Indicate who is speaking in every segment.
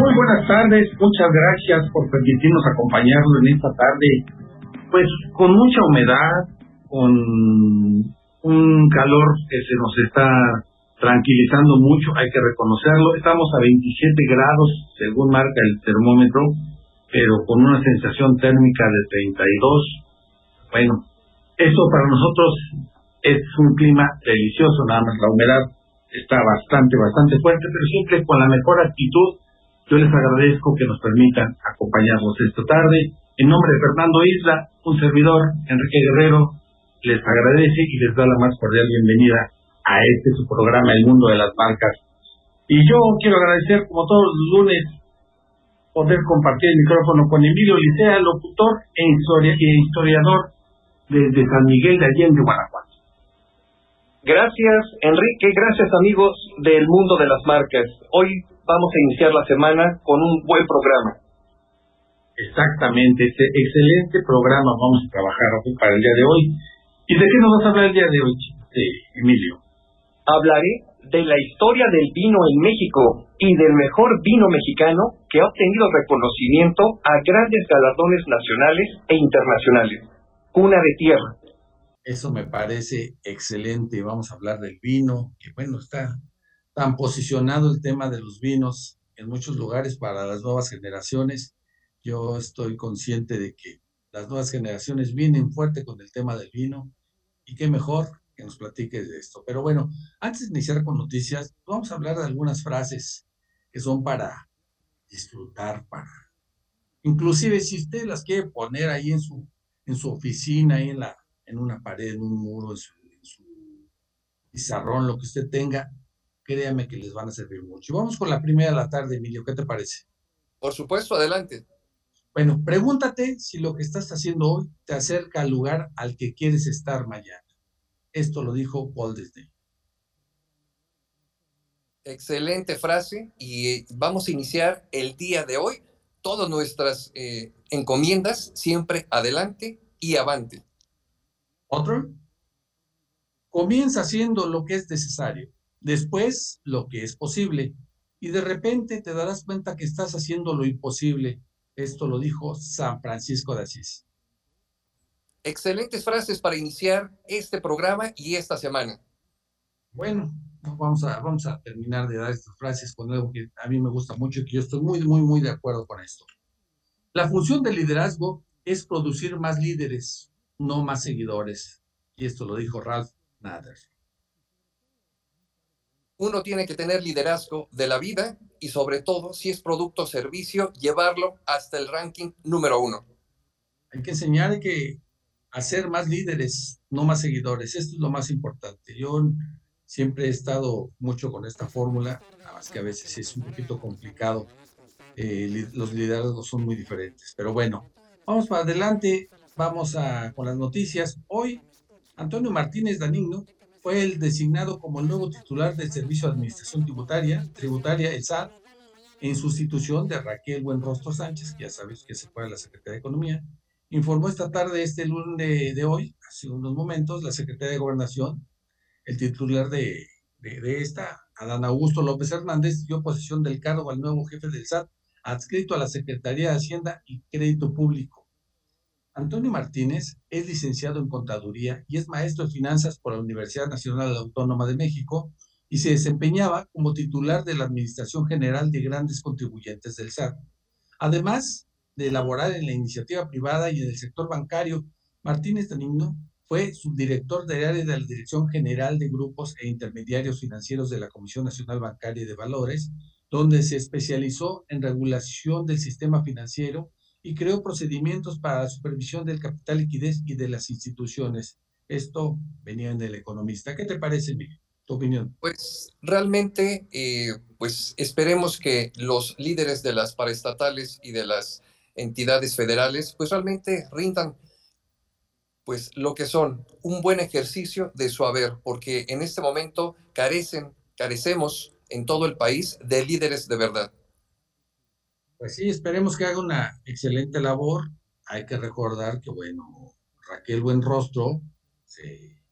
Speaker 1: Muy buenas tardes, muchas gracias por permitirnos acompañarlo en esta tarde, pues con mucha humedad, con un calor que se nos está tranquilizando mucho, hay que reconocerlo, estamos a 27 grados según marca el termómetro, pero con una sensación térmica de 32. Bueno, eso para nosotros es un clima delicioso, nada más la humedad está bastante, bastante fuerte, pero siempre con la mejor actitud. Yo les agradezco que nos permitan acompañarnos esta tarde. En nombre de Fernando Isla, un servidor, Enrique Guerrero, les agradece y les da la más cordial bienvenida a este su programa El Mundo de las Marcas. Y yo quiero agradecer, como todos los lunes, poder compartir el micrófono con Emilio Licea, locutor e, e historiador desde San Miguel de Allende, Guanajuato.
Speaker 2: Gracias, Enrique. Gracias, amigos del mundo de las marcas. Hoy vamos a iniciar la semana con un buen programa.
Speaker 1: Exactamente, este excelente programa vamos a trabajar para el día de hoy. ¿Y de qué nos vas a hablar el día de hoy, Emilio?
Speaker 2: Hablaré de la historia del vino en México y del mejor vino mexicano que ha obtenido reconocimiento a grandes galardones nacionales e internacionales. Cuna de tierra,
Speaker 1: eso me parece excelente. Vamos a hablar del vino, que bueno, está tan posicionado el tema de los vinos en muchos lugares para las nuevas generaciones. Yo estoy consciente de que las nuevas generaciones vienen fuerte con el tema del vino y qué mejor que nos platiques de esto. Pero bueno, antes de iniciar con noticias, vamos a hablar de algunas frases que son para disfrutar, para... Inclusive si usted las quiere poner ahí en su, en su oficina, ahí en la en una pared, en un muro, en su, pizarrón, lo que usted tenga, créame que les van a servir mucho. Vamos con la primera de la tarde, Emilio, ¿qué te parece?
Speaker 2: Por supuesto, adelante.
Speaker 1: Bueno, pregúntate si lo que estás haciendo hoy te acerca al lugar al que quieres estar mañana. Esto lo dijo Walt Disney.
Speaker 2: Excelente frase y eh, vamos a iniciar el día de hoy. Todas nuestras eh, encomiendas siempre adelante y avante.
Speaker 1: Otro, comienza haciendo lo que es necesario, después lo que es posible, y de repente te darás cuenta que estás haciendo lo imposible. Esto lo dijo San Francisco de Asís.
Speaker 2: Excelentes frases para iniciar este programa y esta semana.
Speaker 1: Bueno, vamos a, vamos a terminar de dar estas frases con algo que a mí me gusta mucho y que yo estoy muy, muy, muy de acuerdo con esto. La función del liderazgo es producir más líderes, no más seguidores. Y esto lo dijo Ralph Nader.
Speaker 2: Uno tiene que tener liderazgo de la vida y sobre todo, si es producto o servicio, llevarlo hasta el ranking número uno.
Speaker 1: Hay que enseñar que hacer más líderes, no más seguidores. Esto es lo más importante. Yo siempre he estado mucho con esta fórmula, nada más que a veces es un poquito complicado. Eh, los liderazgos son muy diferentes. Pero bueno, vamos para adelante. Vamos con las noticias. Hoy, Antonio Martínez Danigno fue el designado como el nuevo titular del Servicio de Administración Tributaria, Tributaria, el SAT, en sustitución de Raquel Buenrostro Sánchez, que ya sabes que se fue a la Secretaría de Economía. Informó esta tarde, este lunes de, hoy, hace unos momentos, la Secretaría de Gobernación, el titular de, de, de esta, Adán Augusto López Hernández, dio posesión del cargo al nuevo jefe del SAT, adscrito a la Secretaría de Hacienda y Crédito Público. Antonio Martínez es licenciado en Contaduría y es maestro de finanzas por la Universidad Nacional Autónoma de México y se desempeñaba como titular de la Administración General de Grandes Contribuyentes del SAT. Además de elaborar en la iniciativa privada y en el sector bancario, Martínez Danigno fue subdirector del área de la Dirección General de Grupos e Intermediarios Financieros de la Comisión Nacional Bancaria y de Valores, donde se especializó en regulación del sistema financiero y creó procedimientos para la supervisión del capital liquidez y de las instituciones. Esto venía del economista. ¿Qué te parece, Miguel? Tu opinión.
Speaker 2: Pues realmente, eh, pues esperemos que los líderes de las paraestatales y de las entidades federales, pues realmente rindan pues lo que son un buen ejercicio de su haber, porque en este momento carecen, carecemos en todo el país de líderes de verdad.
Speaker 1: Pues sí, esperemos que haga una excelente labor. Hay que recordar que, bueno, Raquel Buenrostro se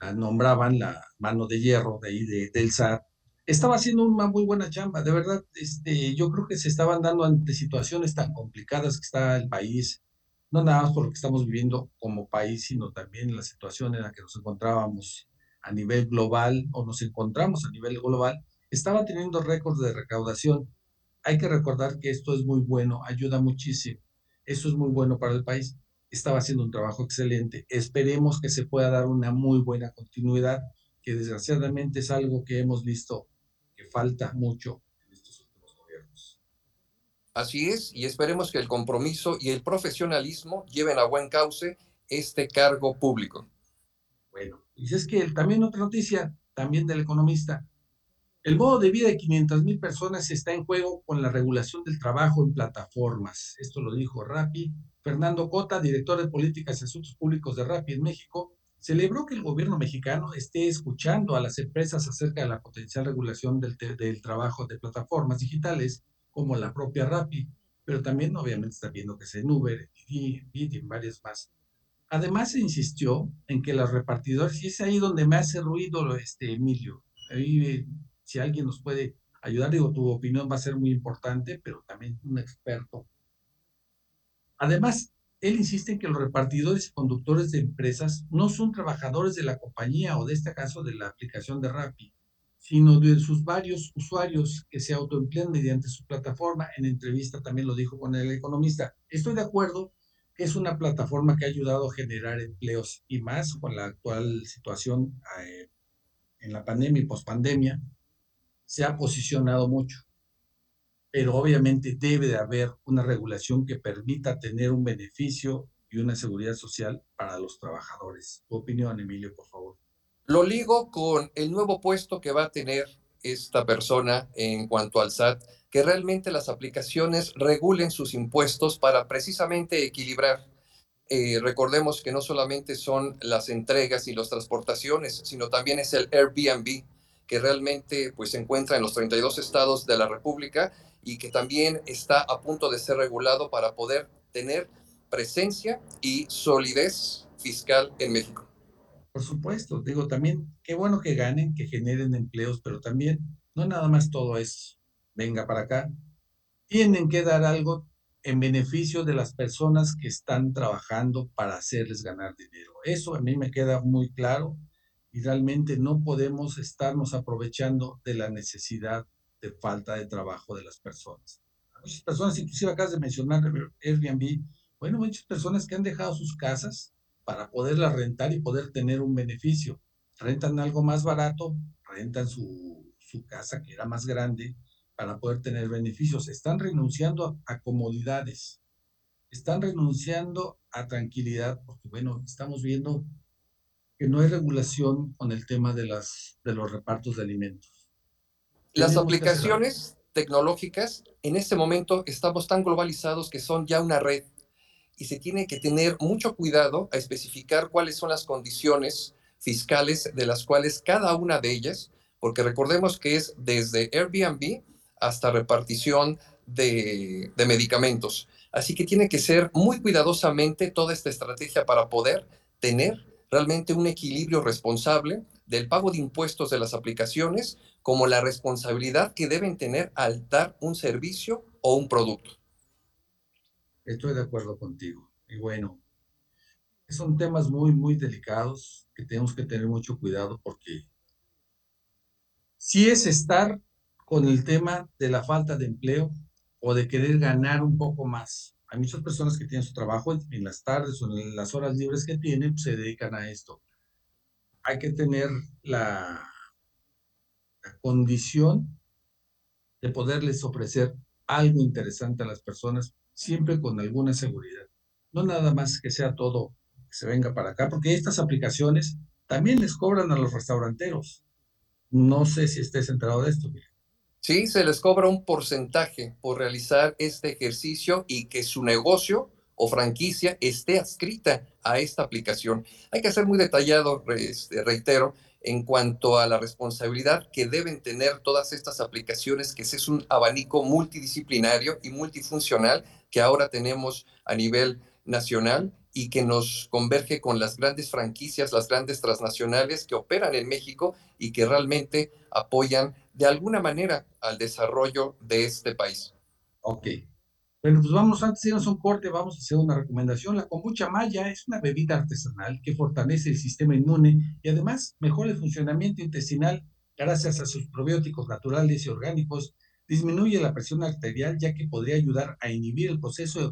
Speaker 1: la nombraban la mano de hierro de ahí del SAT estaba haciendo una muy buena chamba, de verdad, este, yo creo que se estaban dando ante situaciones tan complicadas que está el país, no nada más por lo que estamos viviendo como país, sino también la situación en la que nos encontrábamos a nivel global o nos encontramos a nivel global, estaba teniendo récords de recaudación. Hay que recordar que esto es muy bueno, ayuda muchísimo. Eso es muy bueno para el país. Estaba haciendo un trabajo excelente. Esperemos que se pueda dar una muy buena continuidad, que desgraciadamente es algo que hemos visto que falta mucho en estos últimos gobiernos.
Speaker 2: Así es, y esperemos que el compromiso y el profesionalismo lleven a buen cauce este cargo público.
Speaker 1: Bueno, y es que también otra noticia, también del economista, el modo de vida de 500 mil personas está en juego con la regulación del trabajo en plataformas. Esto lo dijo Rappi. Fernando Cota, director de Políticas y Asuntos Públicos de Rappi en México, celebró que el gobierno mexicano esté escuchando a las empresas acerca de la potencial regulación del, del trabajo de plataformas digitales como la propia Rappi, pero también obviamente está viendo que se en Uber y, y en varias más. Además se insistió en que los repartidores, y es ahí donde me hace ruido este Emilio, ahí si alguien nos puede ayudar, digo, tu opinión va a ser muy importante, pero también un experto. Además, él insiste en que los repartidores y conductores de empresas no son trabajadores de la compañía o de este caso de la aplicación de Rappi, sino de sus varios usuarios que se autoemplean mediante su plataforma. En entrevista también lo dijo con el economista. Estoy de acuerdo que es una plataforma que ha ayudado a generar empleos y más con la actual situación eh, en la pandemia y pospandemia se ha posicionado mucho, pero obviamente debe de haber una regulación que permita tener un beneficio y una seguridad social para los trabajadores. Tu opinión, Emilio, por favor.
Speaker 2: Lo ligo con el nuevo puesto que va a tener esta persona en cuanto al SAT, que realmente las aplicaciones regulen sus impuestos para precisamente equilibrar. Eh, recordemos que no solamente son las entregas y las transportaciones, sino también es el Airbnb, que realmente pues, se encuentra en los 32 estados de la República y que también está a punto de ser regulado para poder tener presencia y solidez fiscal en México.
Speaker 1: Por supuesto, digo también, qué bueno que ganen, que generen empleos, pero también no nada más todo es venga para acá. Tienen que dar algo en beneficio de las personas que están trabajando para hacerles ganar dinero. Eso a mí me queda muy claro realmente no podemos estarnos aprovechando de la necesidad de falta de trabajo de las personas. Muchas personas, inclusive acabas de mencionar Airbnb, bueno, muchas personas que han dejado sus casas para poderlas rentar y poder tener un beneficio. Rentan algo más barato, rentan su, su casa que era más grande para poder tener beneficios. Están renunciando a, a comodidades, están renunciando a tranquilidad, porque bueno, estamos viendo que no hay regulación con el tema de, las, de los repartos de alimentos.
Speaker 2: Las aplicaciones tecnológicas, en este momento estamos tan globalizados que son ya una red y se tiene que tener mucho cuidado a especificar cuáles son las condiciones fiscales de las cuales cada una de ellas, porque recordemos que es desde Airbnb hasta repartición de, de medicamentos. Así que tiene que ser muy cuidadosamente toda esta estrategia para poder tener realmente un equilibrio responsable del pago de impuestos de las aplicaciones como la responsabilidad que deben tener al dar un servicio o un producto.
Speaker 1: Estoy de acuerdo contigo. Y bueno, son temas muy, muy delicados que tenemos que tener mucho cuidado porque si es estar con el tema de la falta de empleo o de querer ganar un poco más hay muchas personas que tienen su trabajo en las tardes o en las horas libres que tienen, pues, se dedican a esto. Hay que tener la, condición de poderles ofrecer algo interesante a las personas, siempre con alguna seguridad. No nada más que sea todo que se venga para acá, porque estas aplicaciones también les cobran a los restauranteros. No sé si estés enterado de esto.
Speaker 2: Sí, se les cobra un porcentaje por realizar este ejercicio y que su negocio o franquicia esté adscrita a esta aplicación. Hay que ser muy detallado, este, reitero, en cuanto a la responsabilidad que deben tener todas estas aplicaciones, que es un abanico multidisciplinario y multifuncional que ahora tenemos a nivel nacional y que nos converge con las grandes franquicias, las grandes transnacionales que operan en México y que realmente apoyan de alguna manera al desarrollo de este país.
Speaker 1: Ok. Bueno, pues vamos, antes de irnos a un corte, vamos a hacer una recomendación. La kombucha maya es una bebida artesanal que fortalece el sistema inmune y además mejora el funcionamiento intestinal gracias a sus probióticos naturales y orgánicos. Disminuye la presión arterial ya que podría ayudar a inhibir el proceso de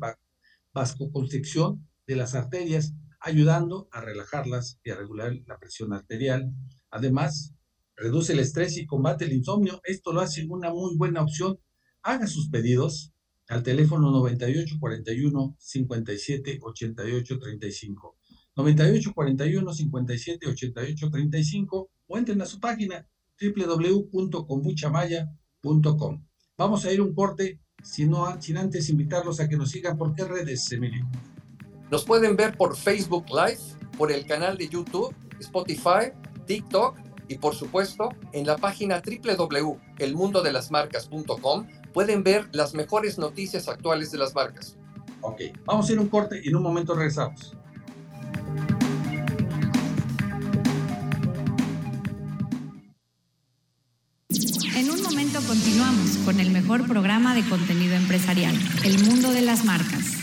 Speaker 1: vascoconstricción de las arterias, ayudando a relajarlas y a regular la presión arterial. Además, reduce el estrés y combate el insomnio. Esto lo hace una muy buena opción. Haga sus pedidos al teléfono 9841 57 88 35. 9841 57 88 35 o entren a su página www.combuchamaya.com. Vamos a ir un corte, sin antes invitarlos a que nos sigan por qué redes, Emilio.
Speaker 2: Nos pueden ver por Facebook Live, por el canal de YouTube, Spotify, TikTok y por supuesto en la página www.elmundodelasmarcas.com pueden ver las mejores noticias actuales de las marcas.
Speaker 1: Ok, vamos a ir un corte y en un momento regresamos.
Speaker 3: En un momento continuamos con el mejor programa de contenido empresarial, El Mundo de las Marcas.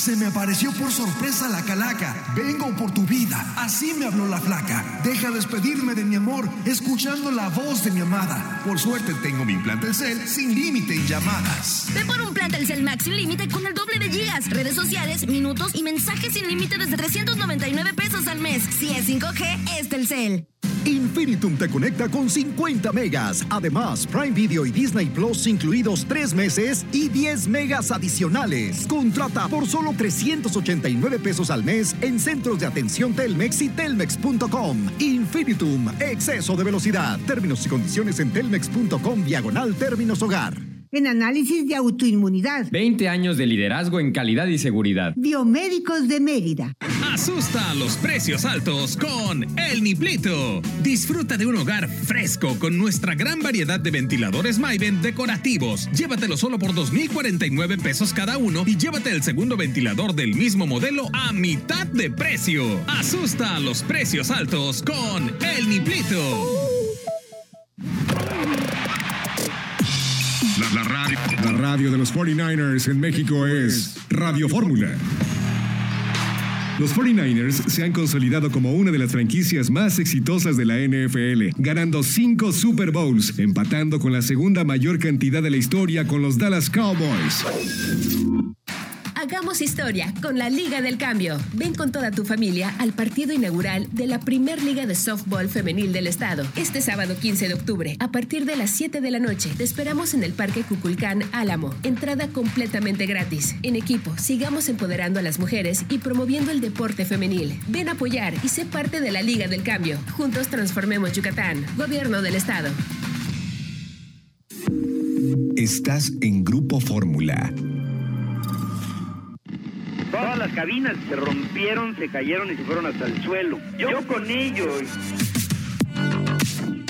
Speaker 4: Se me apareció por sorpresa la calaca. Vengo por tu vida. Así me habló la flaca. Deja despedirme de mi amor, escuchando la voz de mi amada. Por suerte tengo mi plan Telcel sin límite en llamadas.
Speaker 5: Ve por un plan Telcel Max sin límite con el doble de gigas, redes sociales, minutos y mensajes sin límite desde 399 pesos al mes. Si es 5G, es Telcel.
Speaker 6: Infinitum te conecta con 50 megas. Además, Prime Video y Disney Plus incluidos 3 meses y 10 megas adicionales. Contrata por solo 389 pesos al mes en centros de atención Telmex y telmex.com. Infinitum, exceso de velocidad. Términos y condiciones en telmex.com diagonal términos hogar
Speaker 7: en análisis de autoinmunidad.
Speaker 8: 20 años de liderazgo en calidad y seguridad.
Speaker 7: Biomédicos de Mérida.
Speaker 9: Asusta los precios altos con El Niplito. Disfruta de un hogar fresco con nuestra gran variedad de ventiladores Mayben decorativos. Llévatelo solo por 2.049 pesos cada uno y llévate el segundo ventilador del mismo modelo a mitad de precio. Asusta los precios altos con El Niplito.
Speaker 10: La radio de los 49ers en México es Radio Fórmula. Los 49ers se han consolidado como una de las franquicias más exitosas de la NFL, ganando cinco Super Bowls, empatando con la segunda mayor cantidad de la historia con los Dallas Cowboys.
Speaker 5: Hagamos historia con la Liga del Cambio. Ven con toda tu familia al partido inaugural de la Primer Liga de Softball Femenil del Estado. Este sábado 15 de octubre, a partir de las 7 de la noche, te esperamos en el Parque Cuculcán Álamo. Entrada completamente gratis. En equipo, sigamos empoderando a las mujeres y promoviendo el deporte femenil. Ven a apoyar y sé parte de la Liga del Cambio. Juntos transformemos Yucatán. Gobierno del Estado.
Speaker 6: Estás en Grupo Fórmula
Speaker 11: Todas las cabinas se rompieron, se cayeron y se fueron hasta el suelo. Yo, con ellos.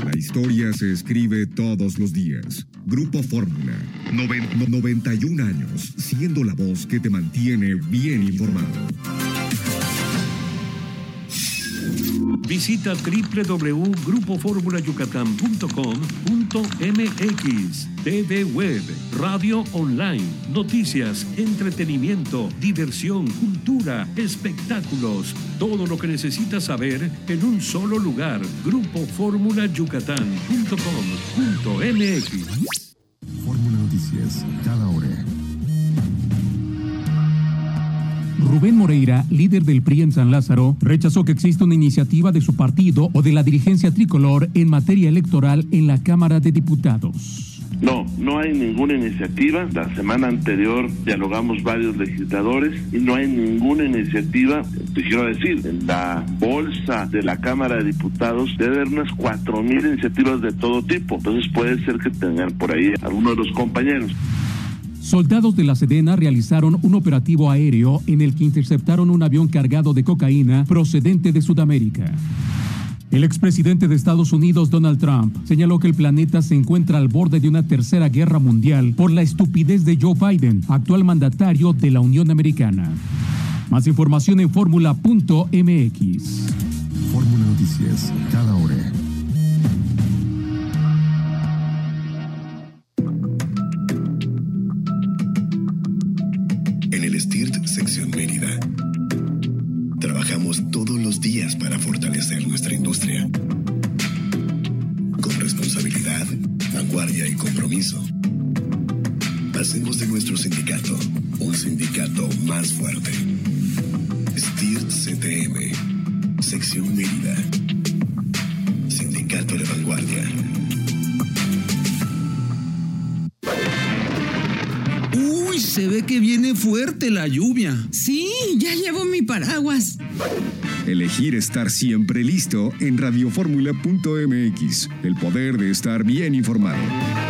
Speaker 10: La historia se escribe todos los días. Grupo Fórmula. 91 años, siendo la voz que te mantiene bien informado.
Speaker 12: Visita www.grupoformulayucatán.com.mx TV Web, radio online, noticias, entretenimiento, diversión, cultura, espectáculos, todo lo que necesitas saber en un solo lugar. Grupoformulayucatán.com.mx
Speaker 10: Fórmula Noticias, cada hora
Speaker 13: Rubén Moreira, líder del PRI en San Lázaro, rechazó que exista una iniciativa de su partido o de la dirigencia tricolor en materia electoral en la Cámara de Diputados.
Speaker 14: No, no hay ninguna iniciativa. La semana anterior dialogamos varios legisladores y no hay ninguna iniciativa. Te quiero decir, en la bolsa de la Cámara de Diputados debe haber unas cuatro mil iniciativas de todo tipo. Entonces puede ser que tengan por ahí algunos de los compañeros.
Speaker 13: Soldados de la Sedena realizaron un operativo aéreo en el que interceptaron un avión cargado de cocaína procedente de Sudamérica. El expresidente de Estados Unidos, Donald Trump, señaló que el planeta se encuentra al borde de una tercera guerra mundial por la estupidez de Joe Biden, actual mandatario de la Unión Americana. Más información en fórmula.mx.
Speaker 10: Fórmula Noticias, cada hora
Speaker 4: compromiso. Hacemos de nuestro sindicato un sindicato más fuerte. STIRT CTM, sección Mérida. Sindicato de vanguardia.
Speaker 15: Uy, se ve que viene fuerte la lluvia.
Speaker 16: Sí, ya llevo mi paraguas.
Speaker 10: Elegir estar siempre listo en radioformula.mx. El poder de estar bien informado.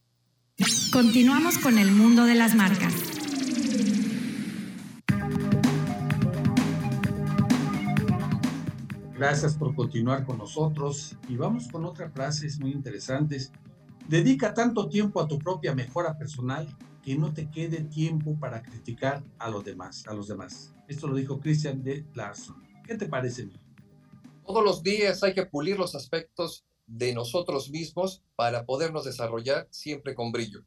Speaker 3: Continuamos con el mundo de las marcas.
Speaker 1: Gracias por continuar con nosotros y vamos con otras frases muy interesantes. Dedica tanto tiempo a tu propia mejora personal que no te quede tiempo para criticar a los demás, a los demás. Esto lo dijo Christian de Larson. ¿Qué te parece?
Speaker 2: Todos los días hay que pulir los aspectos de nosotros mismos para podernos desarrollar siempre con brillo.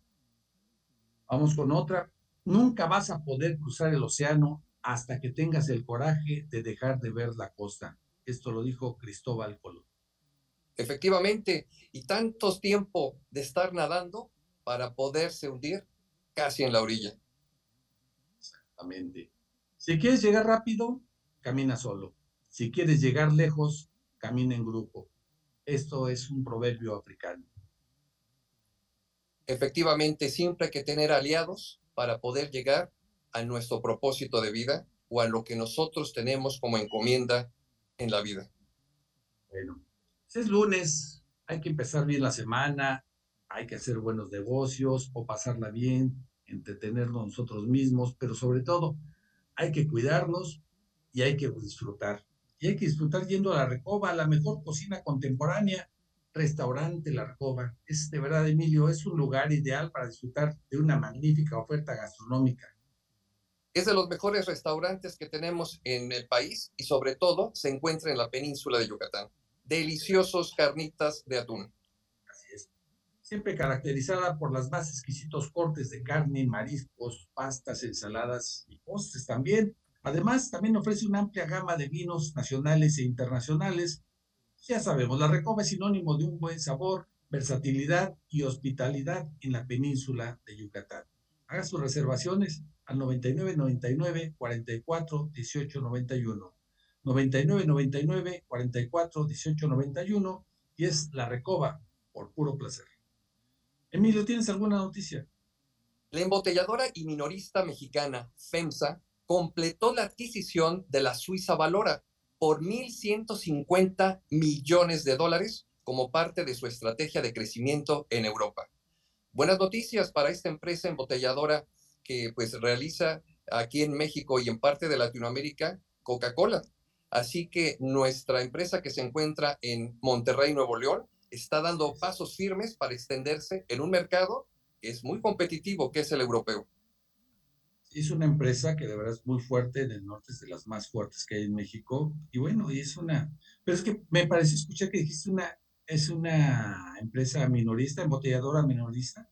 Speaker 1: Vamos con otra. Nunca vas a poder cruzar el océano hasta que tengas el coraje de dejar de ver la costa. Esto lo dijo Cristóbal Colón.
Speaker 2: Efectivamente, y tanto tiempo de estar nadando para poderse hundir casi en la orilla.
Speaker 1: Exactamente. Si quieres llegar rápido, camina solo. Si quieres llegar lejos, camina en grupo. Esto es un proverbio africano.
Speaker 2: Efectivamente, siempre hay que tener aliados para poder llegar a nuestro propósito de vida o a lo que nosotros tenemos como encomienda en la vida.
Speaker 1: Bueno, es lunes, hay que empezar bien la semana, hay que hacer buenos negocios o pasarla bien, entretenernos nosotros mismos, pero sobre todo hay que cuidarnos y hay que disfrutar. Y hay que disfrutar yendo a la Recoba, la mejor cocina contemporánea, restaurante La Recoba. Es de verdad, Emilio, es un lugar ideal para disfrutar de una magnífica oferta gastronómica.
Speaker 2: Es de los mejores restaurantes que tenemos en el país y sobre todo se encuentra en la península de Yucatán. Deliciosos carnitas de atún.
Speaker 1: Así es. Siempre caracterizada por las más exquisitos cortes de carne, mariscos, pastas, ensaladas y postres también. Además, también ofrece una amplia gama de vinos nacionales e internacionales. Ya sabemos, la Recoba es sinónimo de un buen sabor, versatilidad y hospitalidad en la península de Yucatán. Haga sus reservaciones al 99 99 44 18 91. 99 99 44 18 91 y es la Recoba por puro placer. Emilio, ¿tienes alguna noticia?
Speaker 2: La embotelladora y minorista mexicana FEMSA completó la adquisición de la Suiza Valora por 1.150 millones de dólares como parte de su estrategia de crecimiento en Europa. Buenas noticias para esta empresa embotelladora que pues realiza aquí en México y en parte de Latinoamérica Coca-Cola. Así que nuestra empresa que se encuentra en Monterrey, Nuevo León, está dando pasos firmes para extenderse en un mercado que es muy competitivo, que es el europeo
Speaker 1: es una empresa que de verdad es muy fuerte en el norte, es de las más fuertes que hay en México. Y bueno, y es una, pero es que me pareció escuchar que dijiste una, es una empresa minorista, embotelladora minorista.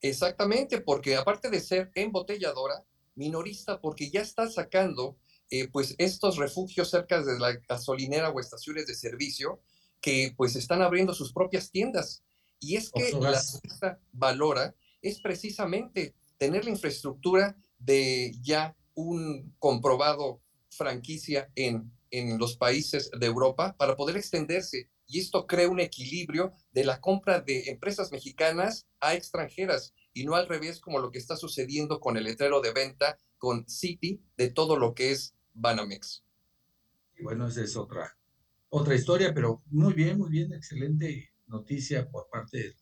Speaker 2: Exactamente, porque aparte de ser embotelladora, minorista, porque ya está sacando eh, pues estos refugios cerca de la gasolinera o estaciones de servicio que pues están abriendo sus propias tiendas Y es que la Suiza valora es precisamente tener la infraestructura de ya un comprobado franquicia en, en los países de Europa para poder extenderse. Y esto crea un equilibrio de la compra de empresas mexicanas a extranjeras y no al revés como lo que está sucediendo con el letrero de venta con City de todo lo que es Banamex.
Speaker 1: Y bueno, esa es otra, otra historia, pero muy bien, muy bien, excelente noticia por parte de,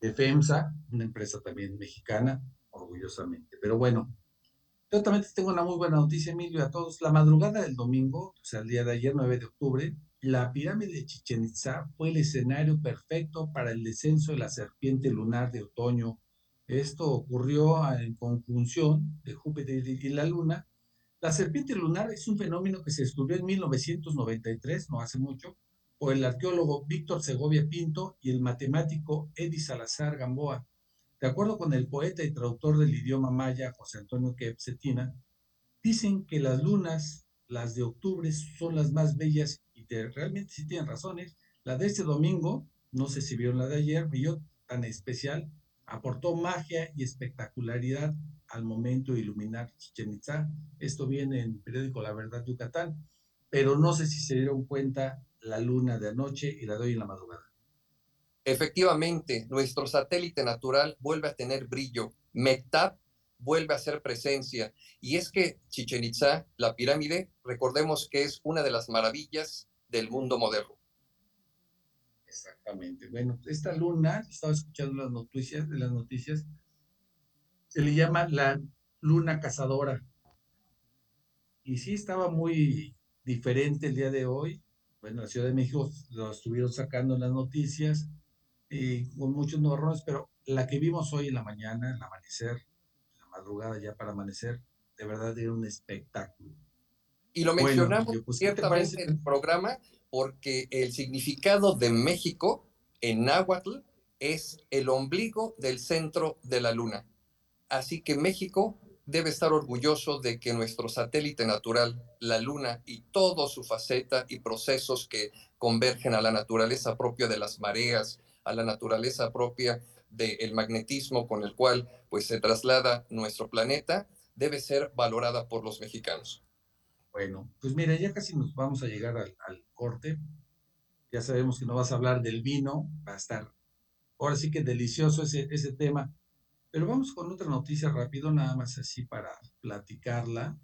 Speaker 1: de FEMSA, una empresa también mexicana, orgullosamente. Pero bueno, yo también tengo una muy buena noticia, Emilio, a todos. La madrugada del domingo, o sea, el día de ayer, 9 de octubre, la pirámide de Chichen Itza fue el escenario perfecto para el descenso de la serpiente lunar de otoño. Esto ocurrió en conjunción de Júpiter y la Luna. La serpiente lunar es un fenómeno que se descubrió en 1993, no hace mucho, por el arqueólogo Víctor Segovia Pinto y el matemático Eddie Salazar Gamboa. De acuerdo con el poeta y traductor del idioma maya José Antonio Quepsetina, dicen que las lunas, las de octubre, son las más bellas realmente sí tienen razones. La de este domingo, no sé si vieron la de ayer, brilló tan especial, aportó magia y espectacularidad al momento de iluminar Chichen Itza. Esto viene en el periódico La Verdad Yucatán, pero no sé si se dieron cuenta la luna de anoche y la de hoy en la madrugada.
Speaker 2: Efectivamente, nuestro satélite natural vuelve a tener brillo. Mectab vuelve a hacer presencia. Y es que Chichen Itza, la pirámide, recordemos que es una de las maravillas del mundo moderno.
Speaker 1: Exactamente. Bueno, esta luna, estaba escuchando las noticias, de las noticias, se le llama la luna cazadora. Y sí estaba muy diferente el día de hoy. Bueno, la Ciudad de México lo estuvieron sacando en las noticias con muchos errores, pero la que vimos hoy en la mañana, el amanecer, la madrugada ya para amanecer, de verdad era un espectáculo.
Speaker 2: Y lo mencionamos pues, ciertamente en el programa porque el significado de México en náhuatl es el ombligo del centro de la luna. Así que México debe estar orgulloso de que nuestro satélite natural, la luna y toda su faceta y procesos que convergen a la naturaleza propia de las mareas, a la naturaleza propia del magnetismo con el cual pues se traslada nuestro planeta, debe ser valorada por los mexicanos.
Speaker 1: Bueno, pues mira, ya casi nos vamos a llegar al, corte. Ya sabemos que no vas a hablar del vino, va a estar ahora sí que delicioso ese, ese tema. Pero vamos con otra noticia rápido, nada más así para platicarla.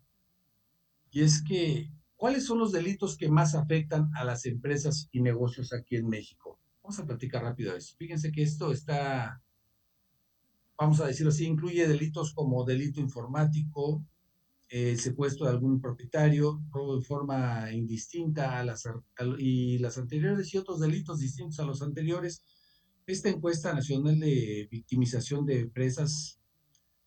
Speaker 1: Y es que, ¿cuáles son los delitos que más afectan a las empresas y negocios aquí en México? Vamos a platicar rápido eso. Fíjense que esto está, vamos a decirlo así, incluye delitos como delito informático, el secuestro de algún propietario, robo de forma indistinta a las, y las anteriores y otros delitos distintos a los anteriores. Esta encuesta nacional de victimización de empresas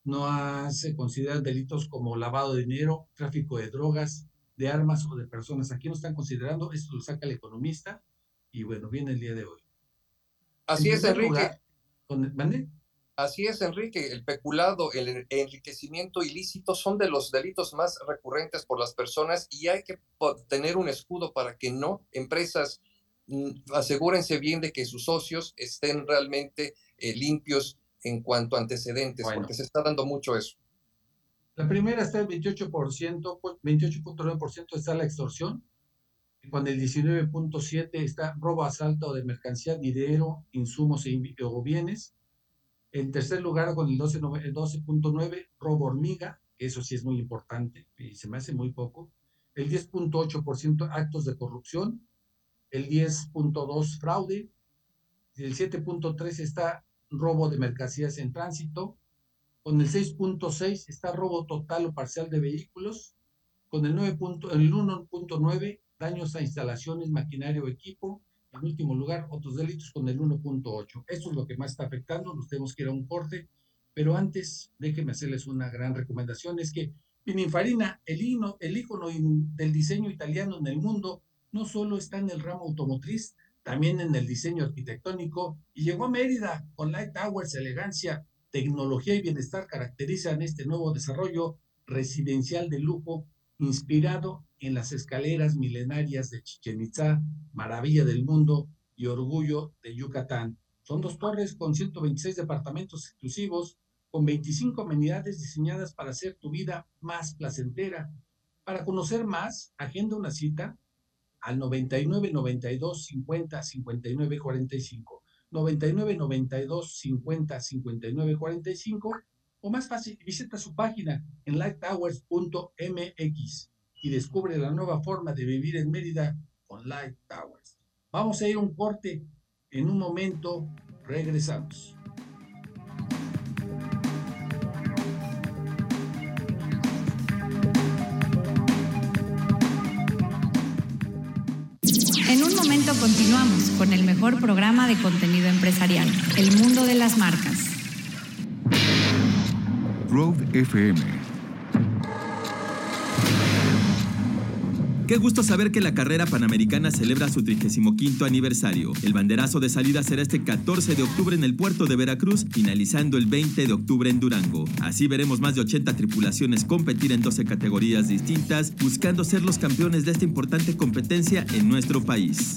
Speaker 1: no hace considerar delitos como lavado de dinero, tráfico de drogas, de armas o de personas. Aquí no están considerando, esto lo saca el economista y bueno, viene el día de hoy.
Speaker 2: Así es, Enrique. con, Así es, Enrique. El peculado, el enriquecimiento ilícito son de los delitos más recurrentes por las personas y hay que tener un escudo para que no empresas mm, asegúrense bien de que sus socios estén realmente eh, limpios en cuanto a antecedentes, porque se está dando mucho eso.
Speaker 1: La primera está el 28%, 28.9% está la extorsión, con el 19.7% está robo, asalto de mercancía, dinero, insumos e o bienes, en tercer lugar, con el 12.9, robo hormiga, eso sí es muy importante y se me hace muy poco. El 10.8% actos de corrupción. El 10.2 fraude. El 7.3 está robo de mercancías en tránsito. Con el 6.6 está robo total o parcial de vehículos. Con el, 9. el 1.9 daños a instalaciones, maquinaria o equipo. En último lugar, otros delitos con el 1.8. Esto es lo que más está afectando. Nos tenemos que ir a un corte. Pero antes, déjenme hacerles una gran recomendación. Es que Pininfarina, el, hino, el ícono del diseño italiano en el mundo, no solo está en el ramo automotriz, también en el diseño arquitectónico y llegó a Mérida con Light Towers, elegancia, tecnología y bienestar caracterizan este nuevo desarrollo residencial de lujo inspirado en las escaleras milenarias de Chichen Itza, maravilla del mundo, y orgullo de Yucatán. Son dos torres con 126 departamentos exclusivos, con 25 amenidades diseñadas para hacer tu vida más placentera. Para conocer más, agenda una cita al 99 92 50 59 45. 99 92 50 59 45 o más fácil, visita su página en lighttowers.mx y descubre la nueva forma de vivir en Mérida con Light Towers. Vamos a ir a un corte. En un momento regresamos.
Speaker 3: En un momento continuamos con el mejor programa de contenido empresarial, El Mundo de las Marcas.
Speaker 10: Road FM.
Speaker 17: Qué gusto saber que la carrera panamericana celebra su 35 aniversario. El banderazo de salida será este 14 de octubre en el puerto de Veracruz, finalizando el 20 de octubre en Durango. Así veremos más de 80 tripulaciones competir en 12 categorías distintas, buscando ser los campeones de esta importante competencia en nuestro país.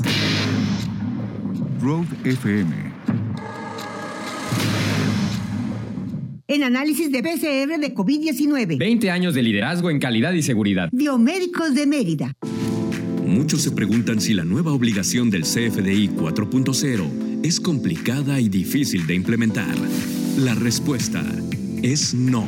Speaker 10: Road FM.
Speaker 7: En análisis de PCR de COVID-19.
Speaker 8: 20 años de liderazgo en calidad y seguridad.
Speaker 7: Biomédicos de Mérida.
Speaker 18: Muchos se preguntan si la nueva obligación del CFDI 4.0 es complicada y difícil de implementar. La respuesta es no.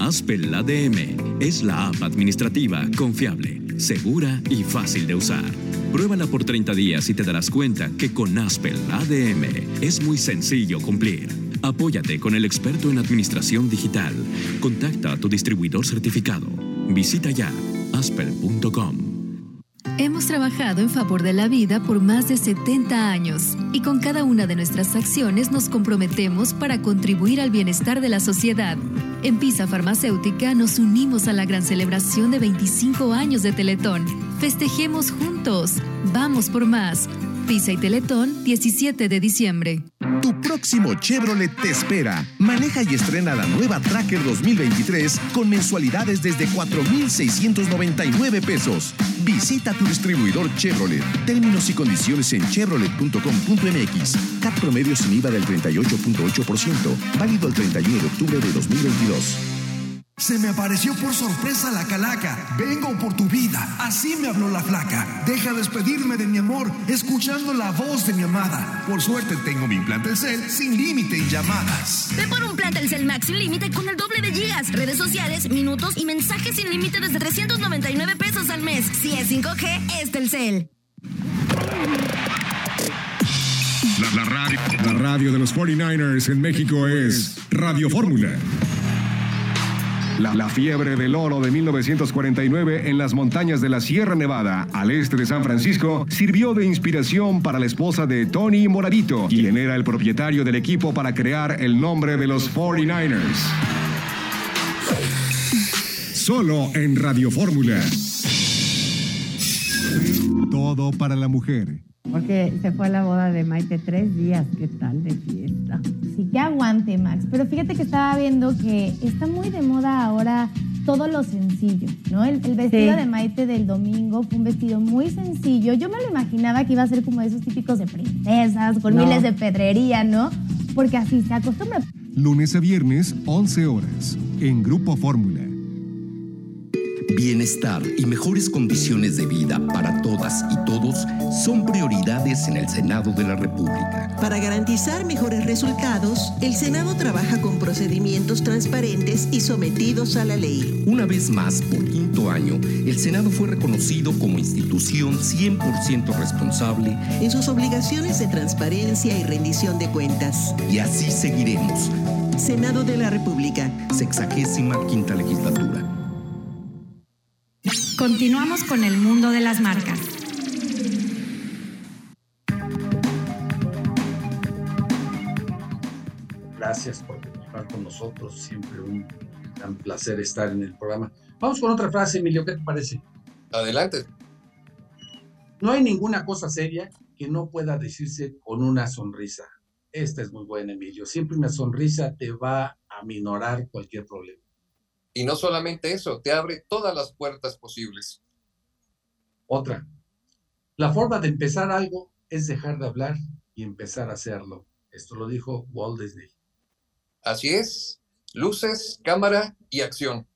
Speaker 18: Aspel ADM es la app administrativa confiable, segura y fácil de usar. Pruébala por 30 días y te darás cuenta que con Aspel ADM es muy sencillo cumplir. Apóyate con el experto en administración digital. Contacta a tu distribuidor certificado. Visita ya aspel.com.
Speaker 19: Hemos trabajado en favor de la vida por más de 70 años y con cada una de nuestras acciones nos comprometemos para contribuir al bienestar de la sociedad. En Pisa Farmacéutica nos unimos a la gran celebración de 25 años de Teletón. Festejemos juntos. Vamos por más. Pisa y Teletón, 17 de diciembre.
Speaker 4: Tu próximo Chevrolet te espera. Maneja y estrena la nueva Tracker 2023 con mensualidades desde 4,699 pesos. Visita tu distribuidor Chevrolet. Términos y condiciones en chevrolet.com.mx. CAT promedio sin IVA del 38.8%. Válido el 31 de octubre de 2022. Se me apareció por sorpresa la calaca. Vengo por tu vida. Así me habló la flaca. Deja despedirme de mi amor, escuchando la voz de mi amada. Por suerte tengo mi plan Telcel sin límite en llamadas.
Speaker 5: Ve por un plan Telcel Max sin límite con el doble de gigas, redes sociales, minutos y mensajes sin límite desde 399 pesos al mes. Si es 5G, es Telcel.
Speaker 10: La, la radio, la radio de los 49ers en México es Radio Fórmula. La, fiebre del oro de 1949 en las montañas de la Sierra Nevada, al este de San Francisco, sirvió de inspiración para la esposa de Tony Moradito, quien era el propietario del equipo para crear el nombre de los 49ers. Solo en Radio Fórmula. Todo para la mujer.
Speaker 20: Porque se fue a la boda de Maite tres días, ¿qué tal de fiesta?
Speaker 21: Sí, que aguante, Max. Pero fíjate que estaba viendo que está muy de moda ahora todo lo sencillo, ¿no? El, el vestido
Speaker 20: Sí.
Speaker 21: de Maite del domingo fue un vestido muy sencillo. Yo me lo imaginaba que iba a ser como esos típicos de princesas, con
Speaker 20: No.
Speaker 21: miles de pedrería, ¿no? Porque así se acostumbra.
Speaker 10: Lunes a viernes, 11 horas, en Grupo Fórmula.
Speaker 22: Bienestar y mejores condiciones de vida para todas y todos son prioridades en el Senado de la República.
Speaker 23: Para garantizar mejores resultados, el Senado trabaja con procedimientos transparentes y sometidos a la ley.
Speaker 22: Una vez más, por quinto año, el Senado fue reconocido como institución 100% responsable
Speaker 23: En sus obligaciones de transparencia y rendición de cuentas.
Speaker 22: y así seguiremos.
Speaker 23: Senado de la República.
Speaker 22: Sexagésima quinta legislatura.
Speaker 3: Continuamos con el mundo de las marcas.
Speaker 1: Gracias por participar con nosotros. Siempre un gran placer estar en el programa. Vamos con otra frase, Emilio. ¿Qué te parece?
Speaker 2: Adelante.
Speaker 1: No hay ninguna cosa seria que no pueda decirse con una sonrisa. Esta es muy buena, Emilio. Siempre una sonrisa te va a minorar cualquier problema.
Speaker 2: Y no solamente eso, te abre todas las puertas posibles.
Speaker 1: Otra. La forma de empezar algo es dejar de hablar y empezar a hacerlo. Esto lo dijo Walt Disney.
Speaker 2: Así es, luces, cámara y acción.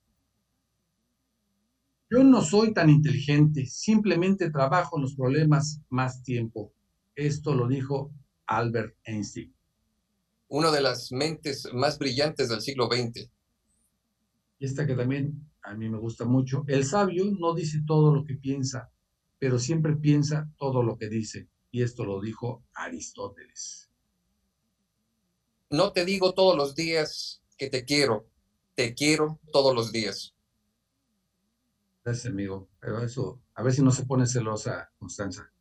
Speaker 1: Yo no soy tan inteligente, simplemente trabajo en los problemas más tiempo. Esto lo dijo Albert Einstein.
Speaker 2: Una de las mentes más brillantes del siglo XX.
Speaker 1: Y esta que también a mí me gusta mucho. El sabio no dice todo lo que piensa, pero siempre piensa todo lo que dice. Y esto lo dijo Aristóteles.
Speaker 2: No te digo todos los días que te quiero, te quiero todos los días.
Speaker 1: Gracias, amigo. Pero eso, a ver si no se pone celosa, Constanza.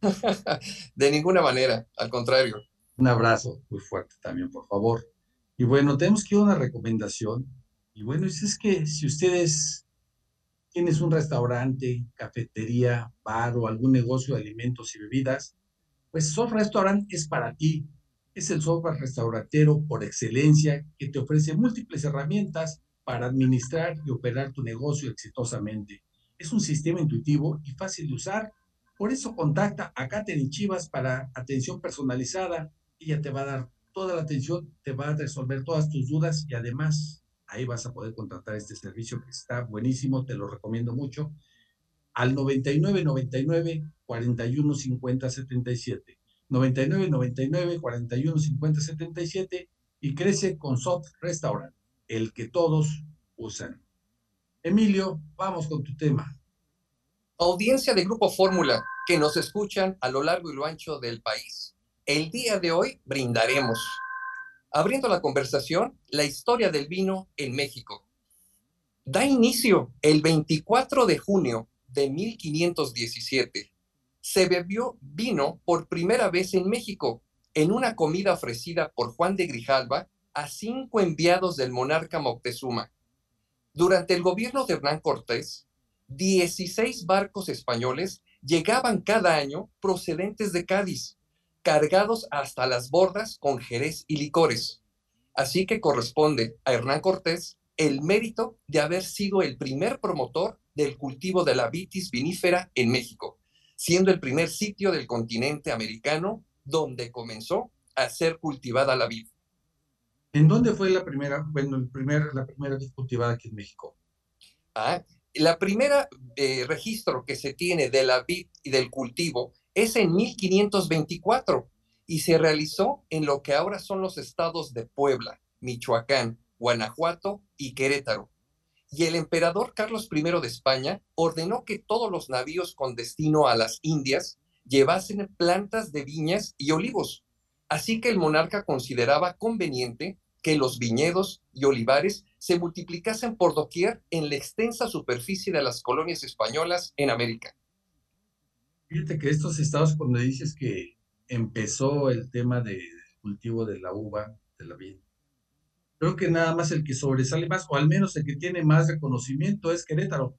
Speaker 2: de ninguna manera, al contrario.
Speaker 1: Un abrazo muy fuerte también, por favor. Y bueno, tenemos que ir a una recomendación. Y bueno, es que si ustedes tienes un restaurante, cafetería, bar o algún negocio de alimentos y bebidas, pues Soft Restaurant es para ti. Es el software restaurantero por excelencia que te ofrece múltiples herramientas para administrar y operar tu negocio exitosamente. Es un sistema intuitivo y fácil de usar. Por eso contacta a Katherine Chivas para atención personalizada. Ella te va a dar toda la atención, te va a resolver todas tus dudas y además ahí vas a poder contratar este servicio que está buenísimo, te lo recomiendo mucho, al 99 99 41 50 77. 99 99 41 50 77 y crece con Soft Restaurant, el que todos usan. Emilio, vamos con tu tema.
Speaker 2: Audiencia de Grupo Fórmula que nos escuchan a lo largo y lo ancho del país. El día de hoy brindaremos abriendo la conversación, la historia del vino en México. Da inicio el 24 de junio de 1517. Se bebió vino por primera vez en México en una comida ofrecida por Juan de Grijalva a cinco enviados del monarca Moctezuma. Durante el gobierno de Hernán Cortés, 16 barcos españoles llegaban cada año procedentes de Cádiz cargados hasta las bordas con jerez y licores. Así que corresponde a Hernán Cortés el mérito de haber sido el primer promotor del cultivo de la vitis vinífera en México, siendo el primer sitio del continente americano donde comenzó a ser cultivada la vid.
Speaker 1: ¿En dónde fue la primera, bueno, el primer, la primera vid cultivada aquí en México?
Speaker 2: Ah, la primera eh, registro que se tiene de la vid y del cultivo es en 1524 y se realizó en lo que ahora son los estados de Puebla, Michoacán, Guanajuato y Querétaro. Y el emperador Carlos I de España ordenó que todos los navíos con destino a las Indias llevasen plantas de viñas y olivos. Así que el monarca consideraba conveniente que los viñedos y olivares se multiplicasen por doquier en la extensa superficie de las colonias españolas en América.
Speaker 1: Fíjate que estos estados, cuando dices que empezó el tema del cultivo de la uva, de la vid, creo que nada más el que sobresale más, o al menos el que tiene más reconocimiento, es Querétaro.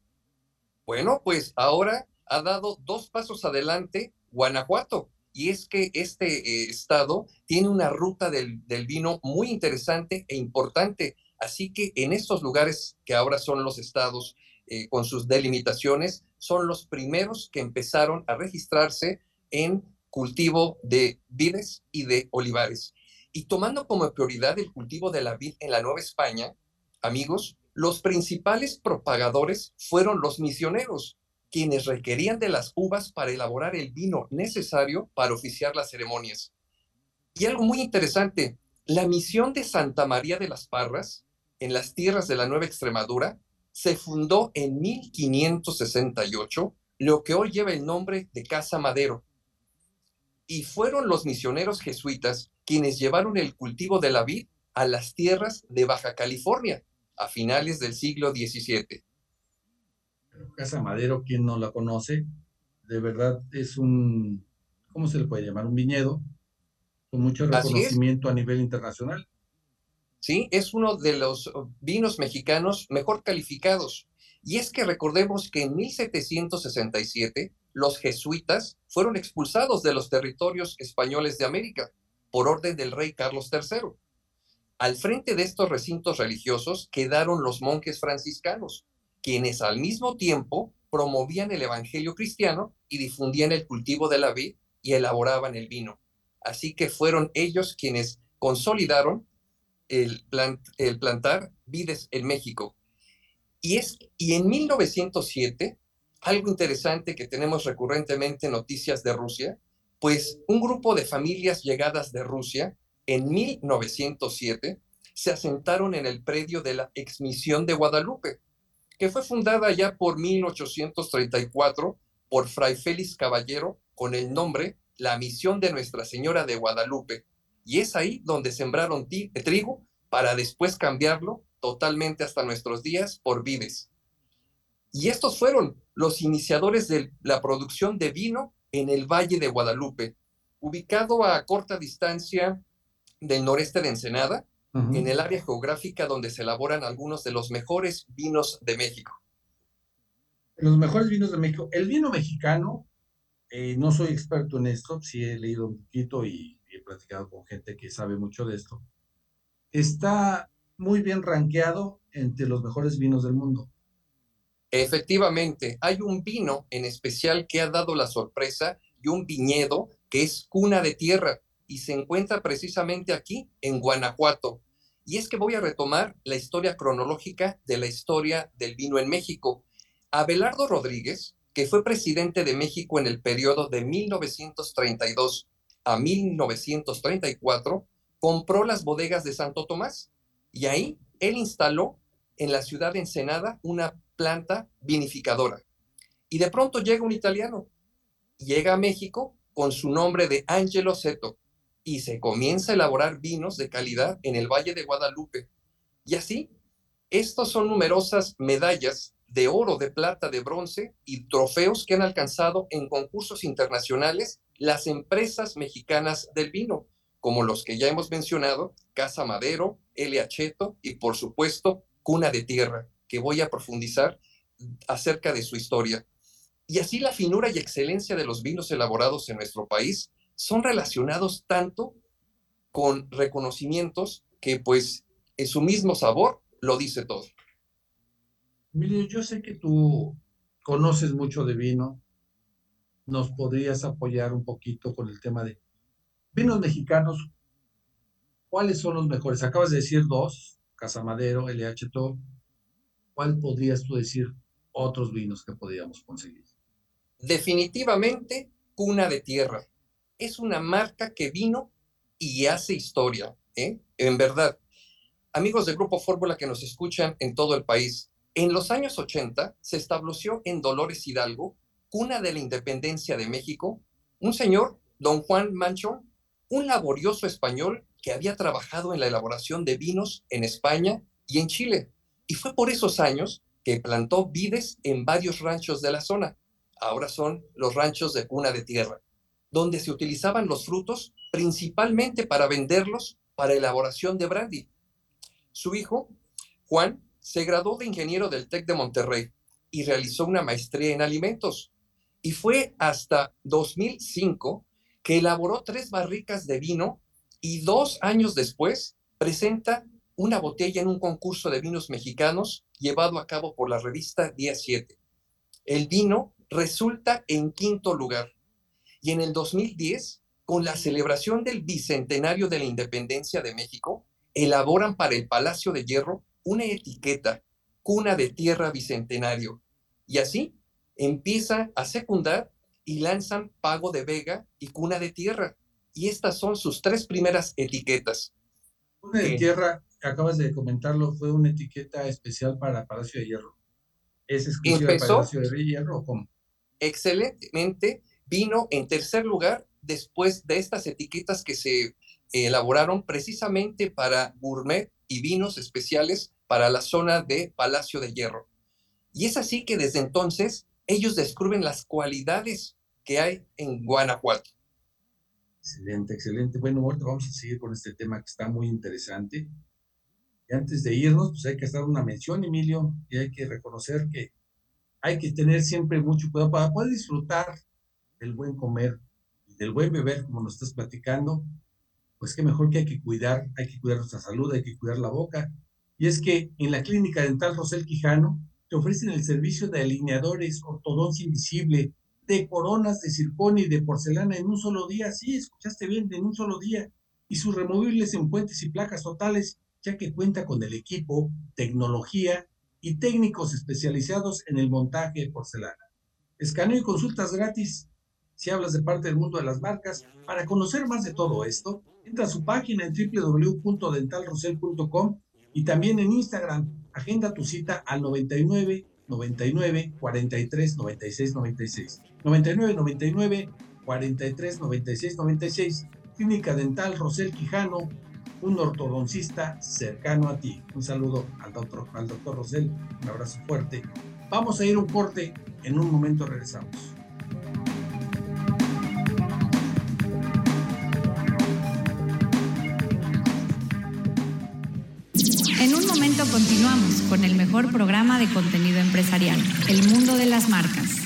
Speaker 2: Bueno, pues ahora ha dado dos pasos adelante Guanajuato. Y es que este eh, estado tiene una ruta del vino muy interesante e importante. Así que en estos lugares que ahora son los estados eh, con sus delimitaciones, son los primeros que empezaron a registrarse en cultivo de vides y de olivares. Y tomando como prioridad el cultivo de la vid en la Nueva España, amigos, los principales propagadores fueron los misioneros, quienes requerían de las uvas para elaborar el vino necesario para oficiar las ceremonias. Y algo muy interesante, la misión de Santa María de las Parras, en las tierras de la Nueva Extremadura, se fundó en 1568 lo que hoy lleva el nombre de Casa Madero. Y fueron los misioneros jesuitas quienes llevaron el cultivo de la vid a las tierras de Baja California a finales del siglo XVII.
Speaker 1: Casa Madero, quien no la conoce, de verdad es un, ¿cómo se le puede llamar? Un viñedo con mucho reconocimiento a nivel internacional.
Speaker 2: ¿Sí? Es uno de los vinos mexicanos mejor calificados. Y es que recordemos que en 1767 los jesuitas fueron expulsados de los territorios españoles de América por orden del rey Carlos III. Al frente de estos recintos religiosos quedaron los monjes franciscanos, quienes al mismo tiempo promovían el evangelio cristiano y difundían el cultivo de la vid y elaboraban el vino. Así que fueron ellos quienes consolidaron el, plantar vides en México. Y, es, y en 1907, algo interesante que tenemos recurrentemente noticias de Rusia, pues un grupo de familias llegadas de Rusia en 1907 se asentaron en el predio de la exmisión de Guadalupe, que fue fundada ya por 1834 por Fray Félix Caballero con el nombre La Misión de Nuestra Señora de Guadalupe. Y es ahí donde sembraron trigo para después cambiarlo totalmente hasta nuestros días por vides. Y estos fueron los iniciadores de la producción de vino en el Valle de Guadalupe, ubicado a corta distancia del noreste de Ensenada, en el área geográfica donde se elaboran algunos de los mejores vinos de México.
Speaker 1: Los mejores vinos de México. El vino mexicano, eh, no soy experto en esto, sí he leído un poquito y he platicado con gente que sabe mucho de esto. Está muy bien rankeado entre los mejores vinos del mundo.
Speaker 2: Efectivamente, hay un vino en especial que ha dado la sorpresa y un viñedo que es cuna de tierra y se encuentra precisamente aquí, en Guanajuato. Y es que voy a retomar la historia cronológica de la historia del vino en México. Abelardo Rodríguez, que fue presidente de México en el periodo de 1932 a 1934, compró las bodegas de Santo Tomás y ahí él instaló en la ciudad de Ensenada una planta vinificadora. Y de pronto llega un italiano, llega a México con su nombre de Angelo Seto y se comienza a elaborar vinos de calidad en el Valle de Guadalupe. Y así, estos son numerosas medallas de oro, de plata, de bronce y trofeos que han alcanzado en concursos internacionales las empresas mexicanas del vino, como los que ya hemos mencionado, Casa Madero, L. Cheto y por supuesto Cuna de Tierra, que voy a profundizar acerca de su historia. Y así la finura y excelencia de los vinos elaborados en nuestro país son relacionados tanto con reconocimientos que pues en su mismo sabor lo dice todo.
Speaker 1: Mire, yo sé que tú conoces mucho de vino. ¿Nos podrías apoyar un poquito con el tema de vinos mexicanos? ¿Cuáles son los mejores? Acabas de decir dos, Casamadero, LH Top. ¿Cuál podrías tú decir otros vinos que podríamos conseguir?
Speaker 2: Definitivamente, Cuna de Tierra es una marca que vino y hace historia, ¿eh? En verdad. Amigos del Grupo Fórmula que nos escuchan en todo el país, en los años 80 se estableció en Dolores Hidalgo, cuna de la independencia de México, un señor, don Juan Manchón, un laborioso español que había trabajado en la elaboración de vinos en España y en Chile. Y fue por esos años que plantó vides en varios ranchos de la zona. Ahora son los ranchos de cuna de tierra donde se utilizaban los frutos principalmente para venderlos para elaboración de brandy. Su hijo, Juan, se graduó de ingeniero del TEC de Monterrey y realizó una maestría en alimentos. Y fue hasta 2005 que elaboró tres barricas de vino y dos años después presenta una botella en un concurso de vinos mexicanos llevado a cabo por la revista Día 7. El vino resulta en quinto lugar y en el 2010, con la celebración del bicentenario de la independencia de México, elaboran para el Palacio de Hierro una etiqueta, cuna de tierra bicentenario. Y así empieza a secundar y lanzan Pago de Vega y Cuna de Tierra. Y estas son sus tres primeras etiquetas.
Speaker 1: Cuna de Tierra, acabas de comentarlo, fue una etiqueta especial para Palacio de Hierro. ¿Es exclusiva para Palacio de Hierro o cómo?
Speaker 2: Excelentemente vino en tercer lugar después de estas etiquetas que se elaboraron precisamente para gourmet y vinos especiales para la zona de Palacio de Hierro. Y es así que desde entonces ellos descubren las cualidades que hay en Guanajuato.
Speaker 1: Excelente, excelente. Bueno, ahorita vamos a seguir con este tema que está muy interesante. Y antes de irnos, pues hay que hacer una mención, Emilio, y hay que reconocer que hay que tener siempre mucho cuidado para poder disfrutar del buen comer del buen beber, como nos estás platicando, pues qué mejor que hay que cuidar, hay que cuidar nuestra salud, hay que cuidar la boca. Y es que en la clínica dental Rosel Quijano te ofrecen el servicio de alineadores, ortodoncia invisible, de coronas de circonio y de porcelana en un solo día. Sí, escuchaste bien, en un solo día. Y sus removibles en puentes y placas totales, ya que cuenta con el equipo, tecnología y técnicos especializados en el montaje de porcelana. Escaneo y consultas gratis si hablas de parte del mundo de las marcas. Para conocer más de todo esto, entra a su página en www.dentalrosel.com y también en Instagram. Agenda tu cita al 99 99 43 96 96. 99 99 43 96 96. Clínica Dental Rosel Quijano, un ortodoncista cercano a ti. Un saludo al doctor, al doctor Rosel, un abrazo fuerte. Vamos a ir un corte, en un momento regresamos.
Speaker 24: En un momento continuamos con el mejor programa de contenido empresarial, El Mundo de las Marcas.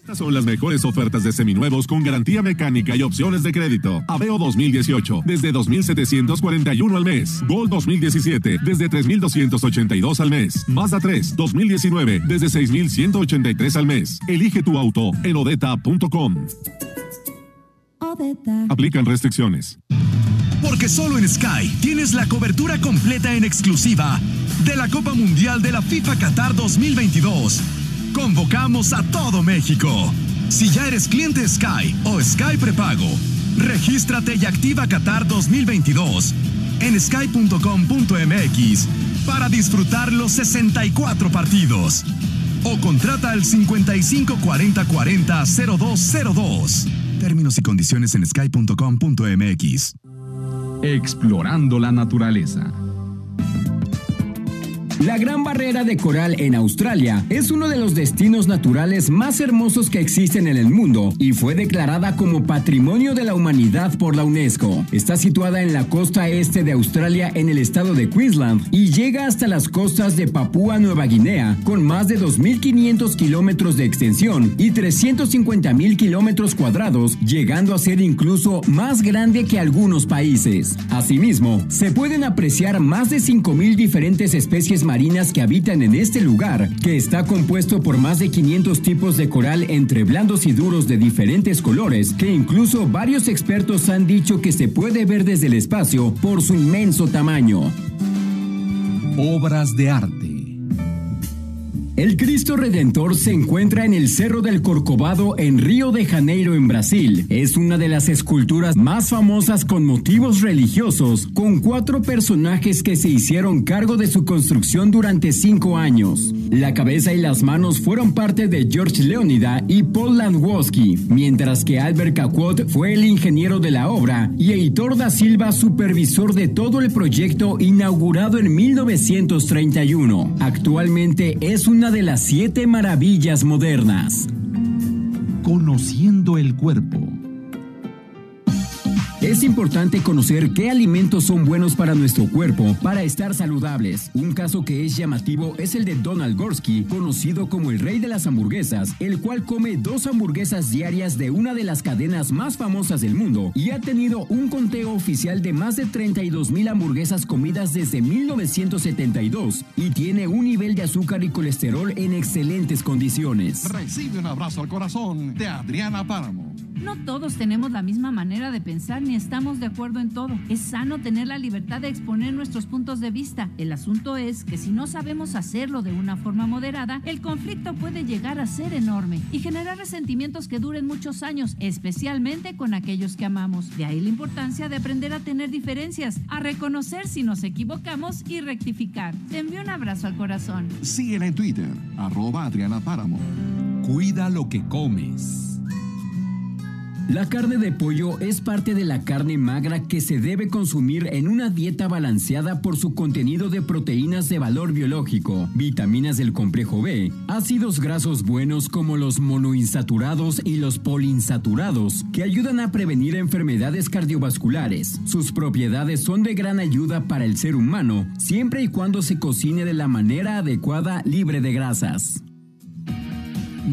Speaker 25: Estas son las mejores ofertas de seminuevos con garantía mecánica y opciones de crédito. Aveo 2018 desde 2.741 al mes. Gol 2017 desde 3.282 al mes. Mazda 3 2019 desde 6.183 al mes. Elige tu auto en odeta.com. Aplican restricciones.
Speaker 4: Porque solo en Sky tienes la cobertura completa en exclusiva de la Copa Mundial de la FIFA Qatar 2022. Convocamos a todo México. Si ya eres cliente Sky o Sky prepago, regístrate y activa Qatar 2022 en sky.com.mx para disfrutar los 64 partidos. O contrata al 5540400202. Términos y condiciones en sky.com.mx.
Speaker 8: Explorando la naturaleza. La Gran Barrera de Coral en Australia es uno de los destinos naturales más hermosos que existen en el mundo y fue declarada como Patrimonio de la Humanidad por la UNESCO. Está situada en la costa este de Australia en el estado de Queensland y llega hasta las costas de Papúa Nueva Guinea con más de 2.500 kilómetros de extensión y 350.000 kilómetros cuadrados, llegando a ser incluso más grande que algunos países. Asimismo, se pueden apreciar más de 5.000 diferentes especies marinas que habitan en este lugar, que está compuesto por más de 500 tipos de coral entre blandos y duros de diferentes colores, que incluso varios expertos han dicho que se puede ver desde el espacio por su inmenso tamaño.
Speaker 26: Obras de arte.
Speaker 8: El Cristo Redentor se encuentra en el Cerro del Corcovado en Río de Janeiro, en Brasil. Es una de las esculturas más famosas con motivos religiosos, con cuatro personajes que se hicieron cargo de su construcción durante cinco años. La cabeza y las manos fueron parte de George Leonida y Paul Landwoski, mientras que Albert Caquot fue el ingeniero de la obra y Heitor da Silva supervisor de todo el proyecto inaugurado en 1931. Actualmente es una de las siete maravillas modernas.
Speaker 26: Conociendo el cuerpo.
Speaker 8: Es importante conocer qué alimentos son buenos para nuestro cuerpo para estar saludables. Un caso que es llamativo es el de Donald Gorsky, conocido como el rey de las hamburguesas, el cual come dos hamburguesas diarias de una de las cadenas más famosas del mundo y ha tenido un conteo oficial de más de 32 mil hamburguesas comidas desde 1972 y tiene un nivel de azúcar y colesterol en excelentes condiciones.
Speaker 26: Recibe un abrazo al corazón de Adriana Páramo.
Speaker 27: No todos tenemos la misma manera de pensar ni estamos de acuerdo en todo. Es sano tener la libertad de exponer nuestros puntos de vista. El asunto es que si no sabemos hacerlo de una forma moderada, el conflicto puede llegar a ser enorme y generar resentimientos que duren muchos años, especialmente con aquellos que amamos. De ahí la importancia de aprender a tener diferencias, a reconocer si nos equivocamos y rectificar. Te envío un abrazo al corazón.
Speaker 26: Síguela en Twitter, arroba Adriana. Cuida lo que comes.
Speaker 8: La carne de pollo es parte de la carne magra que se debe consumir en una dieta balanceada por su contenido de proteínas de valor biológico, vitaminas del complejo B, ácidos grasos buenos como los monoinsaturados y los poliinsaturados, que ayudan a prevenir enfermedades cardiovasculares. Sus propiedades son de gran ayuda para el ser humano, siempre y cuando se cocine de la manera adecuada libre de grasas.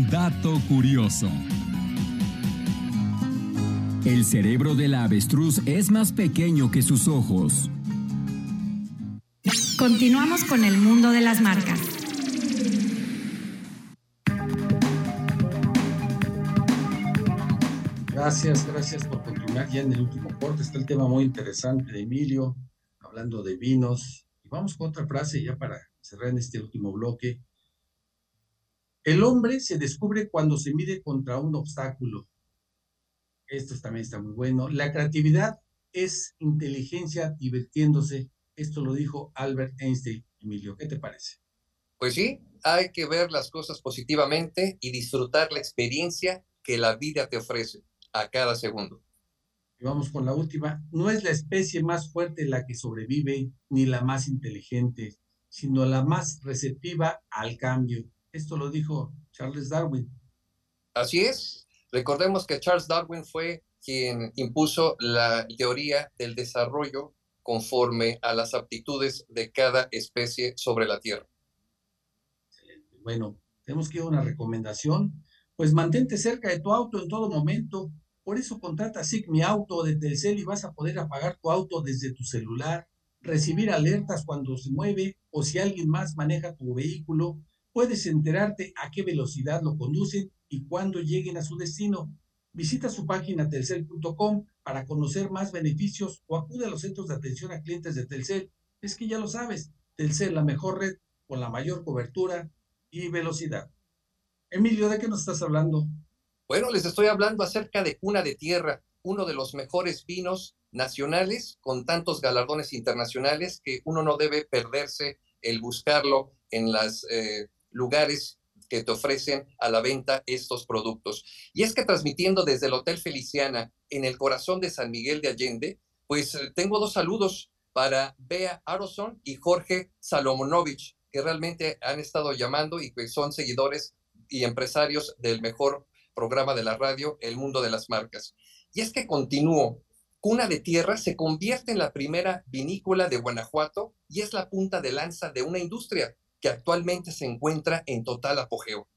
Speaker 26: Dato curioso.
Speaker 8: El cerebro de la avestruz es más pequeño que sus ojos.
Speaker 24: Continuamos con el mundo de las marcas.
Speaker 1: Gracias, gracias por continuar ya en el último corte. Está el tema muy interesante de Emilio, hablando de vinos. Y vamos con otra frase ya para cerrar en este último bloque. El hombre se descubre cuando se mide contra un obstáculo. Esto también está muy bueno. La creatividad es inteligencia divirtiéndose. Esto lo dijo Albert Einstein. Emilio, ¿qué te parece?
Speaker 2: Pues sí, hay que ver las cosas positivamente y disfrutar la experiencia que la vida te ofrece a cada segundo.
Speaker 1: Y vamos con la última. No es la especie más fuerte la que sobrevive, ni la más inteligente, sino la más receptiva al cambio. Esto lo dijo Charles Darwin.
Speaker 2: Así es. Recordemos que Charles Darwin fue quien impuso la teoría del desarrollo conforme a las aptitudes de cada especie sobre la Tierra.
Speaker 1: Bueno, tenemos que ir a una recomendación. Pues mantente cerca de tu auto en todo momento. Por eso contrata SIG Mi Auto de Telcel y vas a poder apagar tu auto desde tu celular, recibir alertas cuando se mueve o si alguien más maneja tu vehículo. Puedes enterarte a qué velocidad lo conducen y cuándo lleguen a su destino. Visita su página telcel.com para conocer más beneficios o acude a los centros de atención a clientes de Telcel. Es que ya lo sabes, Telcel, la mejor red con la mayor cobertura y velocidad. Emilio, ¿de qué nos estás hablando?
Speaker 2: Bueno, les estoy hablando acerca de Cuna de Tierra, uno de los mejores vinos nacionales con tantos galardones internacionales que uno no debe perderse el buscarlo en los eh, lugares que te ofrecen a la venta estos productos. Y es que transmitiendo desde el Hotel Feliciana en el corazón de San Miguel de Allende, pues eh, tengo dos saludos para Bea Aroson y Jorge Salomonovich, que realmente han estado llamando y que son seguidores y empresarios del mejor programa de la radio, El Mundo de las Marcas. Y es que continúo. Cuna de Tierra se convierte en la primera vinícola de Guanajuato y es la punta de lanza de una industria que actualmente se encuentra en total apogeo.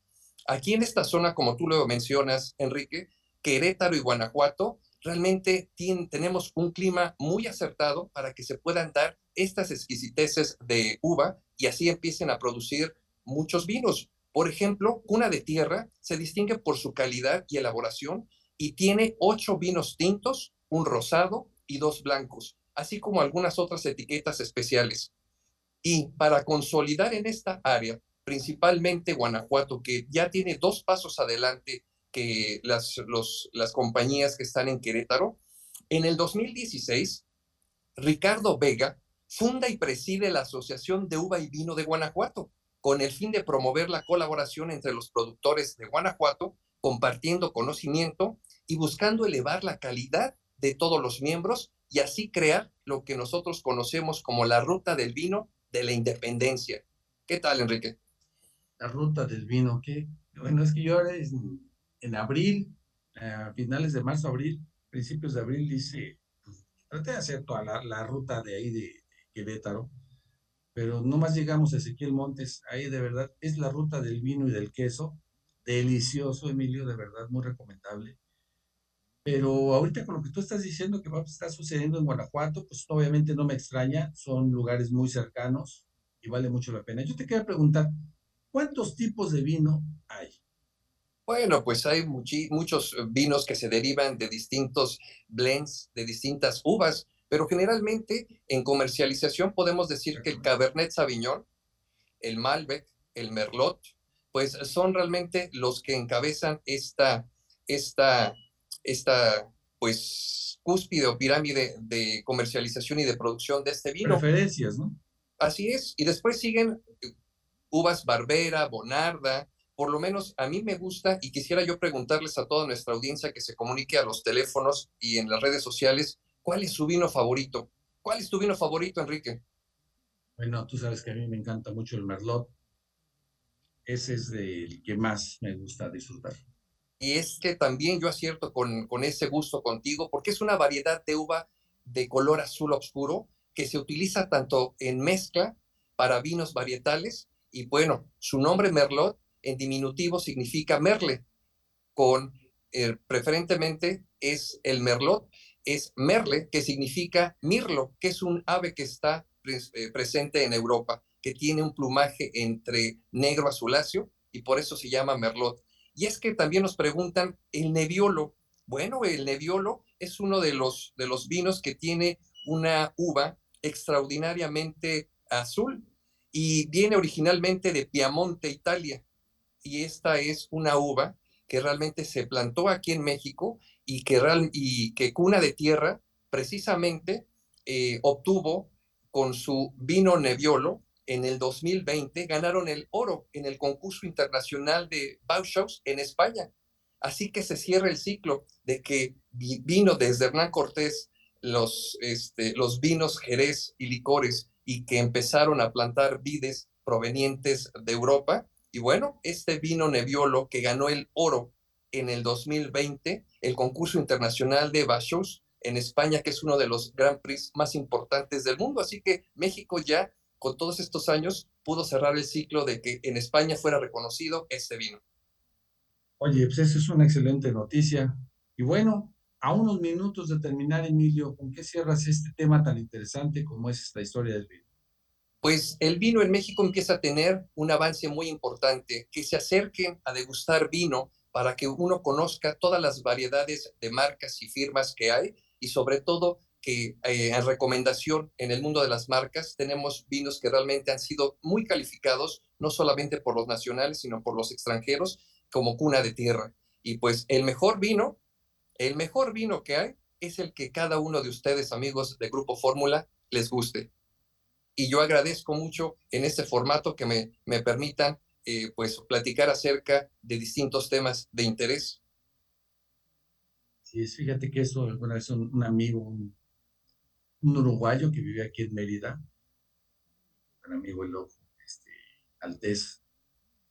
Speaker 2: Aquí en esta zona, como tú lo mencionas, Enrique, Querétaro y Guanajuato, realmente tenemos un clima muy acertado para que se puedan dar estas exquisiteces de uva y así empiecen a producir muchos vinos. Por ejemplo, Cuna de Tierra se distingue por su calidad y elaboración y tiene ocho vinos tintos, un rosado y dos blancos, así como algunas otras etiquetas especiales. Y para consolidar en esta área, principalmente Guanajuato, que ya tiene dos pasos adelante que las, las compañías que están en Querétaro, en el 2016, Ricardo Vega funda y preside la Asociación de Uva y Vino de Guanajuato, con el fin de promover la colaboración entre los productores de Guanajuato, compartiendo conocimiento y buscando elevar la calidad de todos los miembros y así crear lo que nosotros conocemos como la ruta del vino de la independencia. ¿Qué tal, Enrique?
Speaker 1: La ruta del vino, ¿qué? Bueno, es que yo ahora en, abril, a finales de marzo, abril, principios de abril, dice, pues, traté de hacer toda la ruta de ahí de, Querétaro, pero no más llegamos a Ezequiel Montes, ahí de verdad es la ruta del vino y del queso, delicioso, Emilio, de verdad, muy recomendable. Pero ahorita con lo que tú estás diciendo que va a estar sucediendo en Guanajuato, pues obviamente no me extraña, son lugares muy cercanos y vale mucho la pena. Yo te quería preguntar, ¿cuántos tipos de vino hay?
Speaker 2: Bueno, pues hay muchos vinos que se derivan de distintos blends, de distintas uvas. Pero generalmente en comercialización podemos decir que el Cabernet Sauvignon, el Malbec, el Merlot, pues son realmente los que encabezan esta, esta, esta, pues, cúspide o pirámide de comercialización y de producción de este vino.
Speaker 1: Preferencias, ¿no?
Speaker 2: Así es. Y después siguen eh, uvas Barbera, Bonarda. Por lo menos a mí me gusta y quisiera yo preguntarles a toda nuestra audiencia que se comunique a los teléfonos y en las redes sociales ¿Cuál es su vino favorito? ¿Cuál es tu vino favorito, Enrique?
Speaker 1: Bueno, tú sabes que a mí me encanta mucho el Merlot. Ese es el que más me gusta disfrutar.
Speaker 2: Y es que también yo acierto con, con ese gusto contigo, porque es una variedad de uva de color azul oscuro que se utiliza tanto en mezcla para vinos varietales y bueno, su nombre Merlot en diminutivo significa merle, con eh, preferentemente es el Merlot es merle, que significa mirlo, que es un ave que está eh, presente en Europa, que tiene un plumaje entre negro azuláceo y por eso se llama merlot. Y es que también nos preguntan el neviolo, Bueno, el Nebbiolo es uno de los, de los vinos que tiene una uva extraordinariamente azul y viene originalmente de Piamonte, Italia. Y esta es una uva que realmente se plantó aquí en México y que, real, y que Cuna de Tierra precisamente eh, obtuvo con su vino Nebbiolo en el 2020, ganaron el oro en el concurso internacional de Baushaus en España. Así que se cierra el ciclo de que vino desde Hernán Cortés los, este, los vinos Jerez y licores y que empezaron a plantar vides provenientes de Europa. Y bueno, este vino Nebbiolo que ganó el oro en el 2020, el concurso internacional de Bachos en España, que es uno de los Grand Prix más importantes del mundo. Así que México ya, con todos estos años, pudo cerrar el ciclo de que en España fuera reconocido este vino.
Speaker 1: Oye, pues eso es una excelente noticia. Y bueno, a unos minutos de terminar, Emilio, ¿con qué cierras este tema tan interesante como es esta historia del vino?
Speaker 2: Pues el vino en México empieza a tener un avance muy importante, que se acerquen a degustar vino para que uno conozca todas las variedades de marcas y firmas que hay y sobre todo que eh, en recomendación en el mundo de las marcas tenemos vinos que realmente han sido muy calificados, no solamente por los nacionales, sino por los extranjeros, como cuna de tierra. Y pues el mejor vino, el mejor vino que hay es el que cada uno de ustedes, amigos de Grupo Fórmula, les guste. Y yo agradezco mucho en este formato que me, me permitan eh, pues platicar acerca de distintos temas de interés.
Speaker 1: Sí, fíjate que eso alguna vez un, un amigo, un, uruguayo que vive aquí en Mérida, un amigo el este, Altés,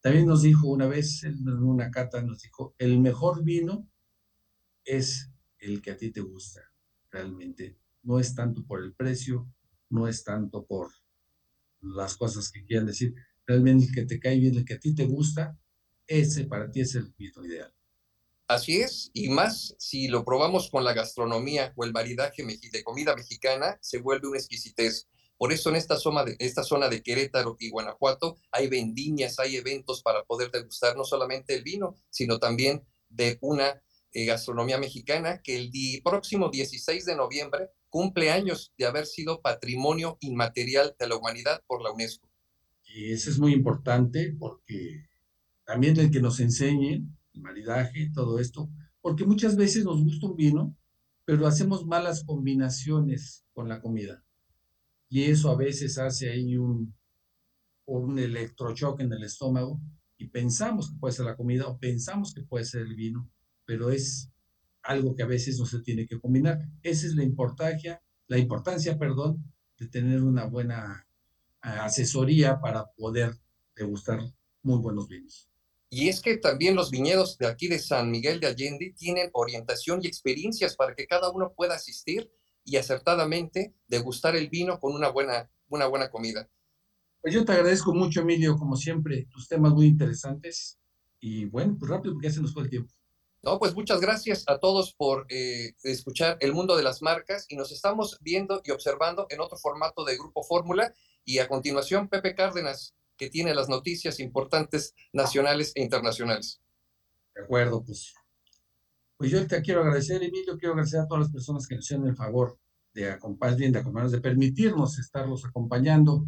Speaker 1: también nos dijo una vez en una cata, nos dijo, el mejor vino es el que a ti te gusta, realmente. No es tanto por el precio, no es tanto por las cosas que quieran decir, realmente el que te cae bien, el que a ti te gusta, ese para ti es el vino ideal.
Speaker 2: Así es, y más si lo probamos con la gastronomía o el maridaje de comida mexicana, se vuelve una exquisitez. Por eso en esta zona, de, esta zona de Querétaro y Guanajuato hay vendimias, hay eventos para poder degustar no solamente el vino, sino también de una eh, gastronomía mexicana que el próximo 16 de noviembre cumple años de haber sido patrimonio inmaterial de la humanidad por la UNESCO.
Speaker 1: Y eso es muy importante porque también el que nos enseñen el maridaje, todo esto, porque muchas veces nos gusta un vino, pero hacemos malas combinaciones con la comida y eso a veces hace ahí un, un electrochoque en el estómago y pensamos que puede ser la comida o pensamos que puede ser el vino, pero es algo que a veces no se tiene que combinar. Esa es la importancia, la importancia, perdón, de tener una buena asesoría para poder degustar muy buenos vinos.
Speaker 2: Y es que también los viñedos de aquí de San Miguel de Allende tienen orientación y experiencias para que cada uno pueda asistir y acertadamente degustar el vino con una buena, una buena comida.
Speaker 1: Pues yo te agradezco mucho, Emilio, como siempre, tus temas muy interesantes. Y bueno, pues rápido porque ya se nos fue el tiempo.
Speaker 2: No, pues muchas gracias a todos por eh, escuchar El Mundo de las Marcas y nos estamos viendo y observando en otro formato de Grupo Fórmula y a continuación Pepe Cárdenas, que tiene las noticias importantes nacionales e internacionales.
Speaker 1: De acuerdo, pues pues yo te quiero agradecer, Emilio, quiero agradecer a todas las personas que nos hicieron el favor de acompañarnos, de de permitirnos estarlos acompañando.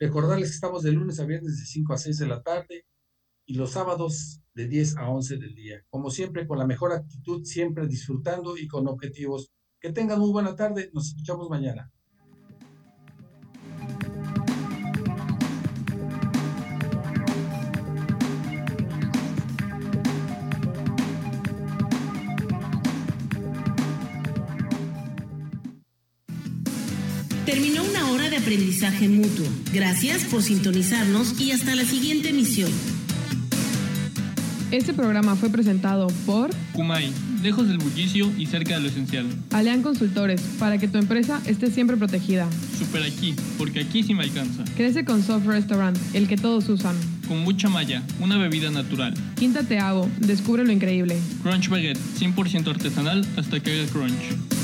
Speaker 1: Recordarles que estamos de lunes a viernes de 5 a 6 de la tarde y los sábados de 10 a 11 del día. Como siempre, con la mejor actitud, siempre disfrutando y con objetivos. Que tengan muy buena tarde. Nos escuchamos mañana.
Speaker 28: Terminó una hora de aprendizaje mutuo. Gracias por sintonizarnos y hasta la siguiente emisión.
Speaker 29: Este programa fue presentado por
Speaker 30: Kumai, lejos del bullicio y cerca de lo esencial.
Speaker 29: Alean Consultores, para que tu empresa esté siempre protegida.
Speaker 30: Super aquí, porque aquí sí me alcanza.
Speaker 29: Crece con Soft Restaurant, el que todos usan.
Speaker 30: Con mucha malla, una bebida natural.
Speaker 29: Quinta Te Hago, descubre lo increíble.
Speaker 30: Crunch Baguette, 100% artesanal hasta que haga crunch.